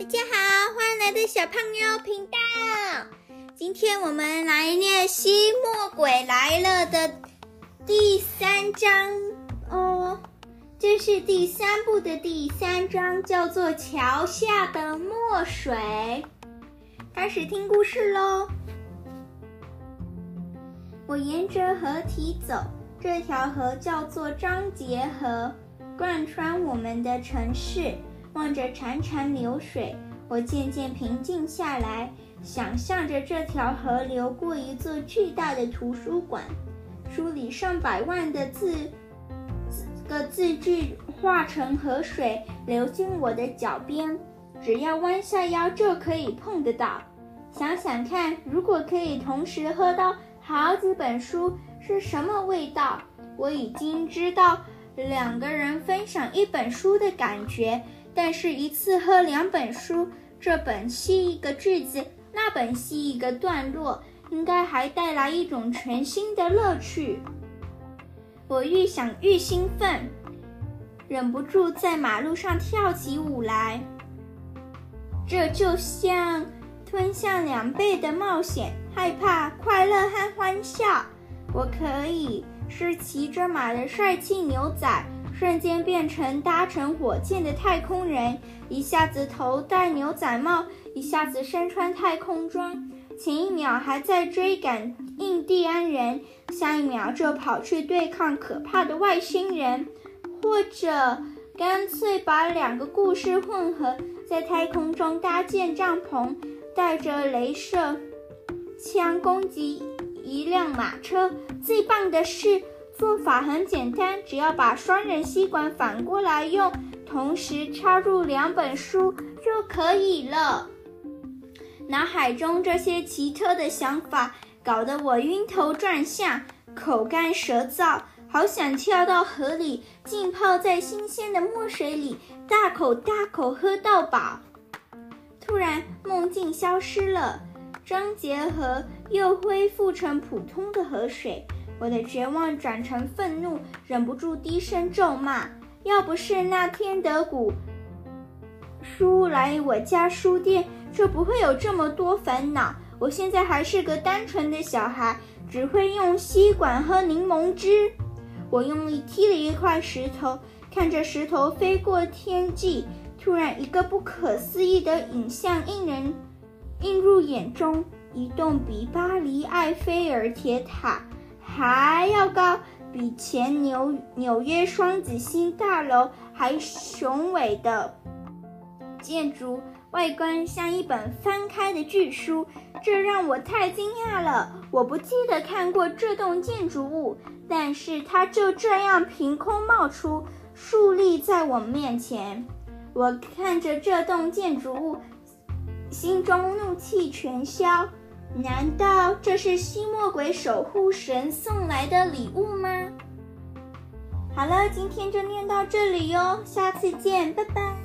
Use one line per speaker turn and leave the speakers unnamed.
大家好，欢迎来到小胖妞频道。今天我们来念《吸墨鬼来了》的第三章哦，这是第三部的第三章，叫做《桥下的墨水》。开始听故事喽。我沿着河堤走，这条河叫做张杰河，贯穿我们的城市。望着潺潺流水，我渐渐平静下来，想象着这条河流过一座巨大的图书馆，书里上百万的字个字句化成河水流进我的脚边，只要弯下腰就可以碰得到。想想看，如果可以同时喝到好几本书，是什么味道？我已经知道两个人分享一本书的感觉。但是，一次喝两本书，这本吸一个句子，那本吸一个段落，应该还带来一种全新的乐趣。我愈想愈兴奋，忍不住在马路上跳起舞来。这就像吞下两倍的冒险、害怕、快乐和欢笑。我可以是骑着马的帅气牛仔。瞬间变成搭乘火箭的太空人，一下子头戴牛仔帽，一下子身穿太空装。前一秒还在追赶印第安人，下一秒就跑去对抗可怕的外星人，或者干脆把两个故事混合，在太空中搭建帐篷，带着镭射枪攻击一辆马车。最棒的是。做法很简单，只要把双人吸管反过来用，同时插入两本书就可以了。脑海中这些奇特的想法搞得我晕头转向，口干舌燥，好想跳到河里浸泡在新鲜的墨水里，大口大口喝到饱。突然，梦境消失了，张杰河又恢复成普通的河水。我的绝望转成愤怒，忍不住低声咒骂：“要不是那天德古叔来我家书店，就不会有这么多烦恼。我现在还是个单纯的小孩，只会用吸管喝柠檬汁。”我用力踢了一块石头，看着石头飞过天际，突然一个不可思议的影像映人映入眼中：一栋比巴黎埃菲尔铁塔。还要高，比前纽纽约双子星大楼还雄伟的建筑，外观像一本翻开的巨书，这让我太惊讶了。我不记得看过这栋建筑物，但是它就这样凭空冒出，竖立在我面前。我看着这栋建筑物，心中怒气全消。难道这是吸墨鬼守护神送来的礼物吗？好了，今天就念到这里哟，下次见，拜拜。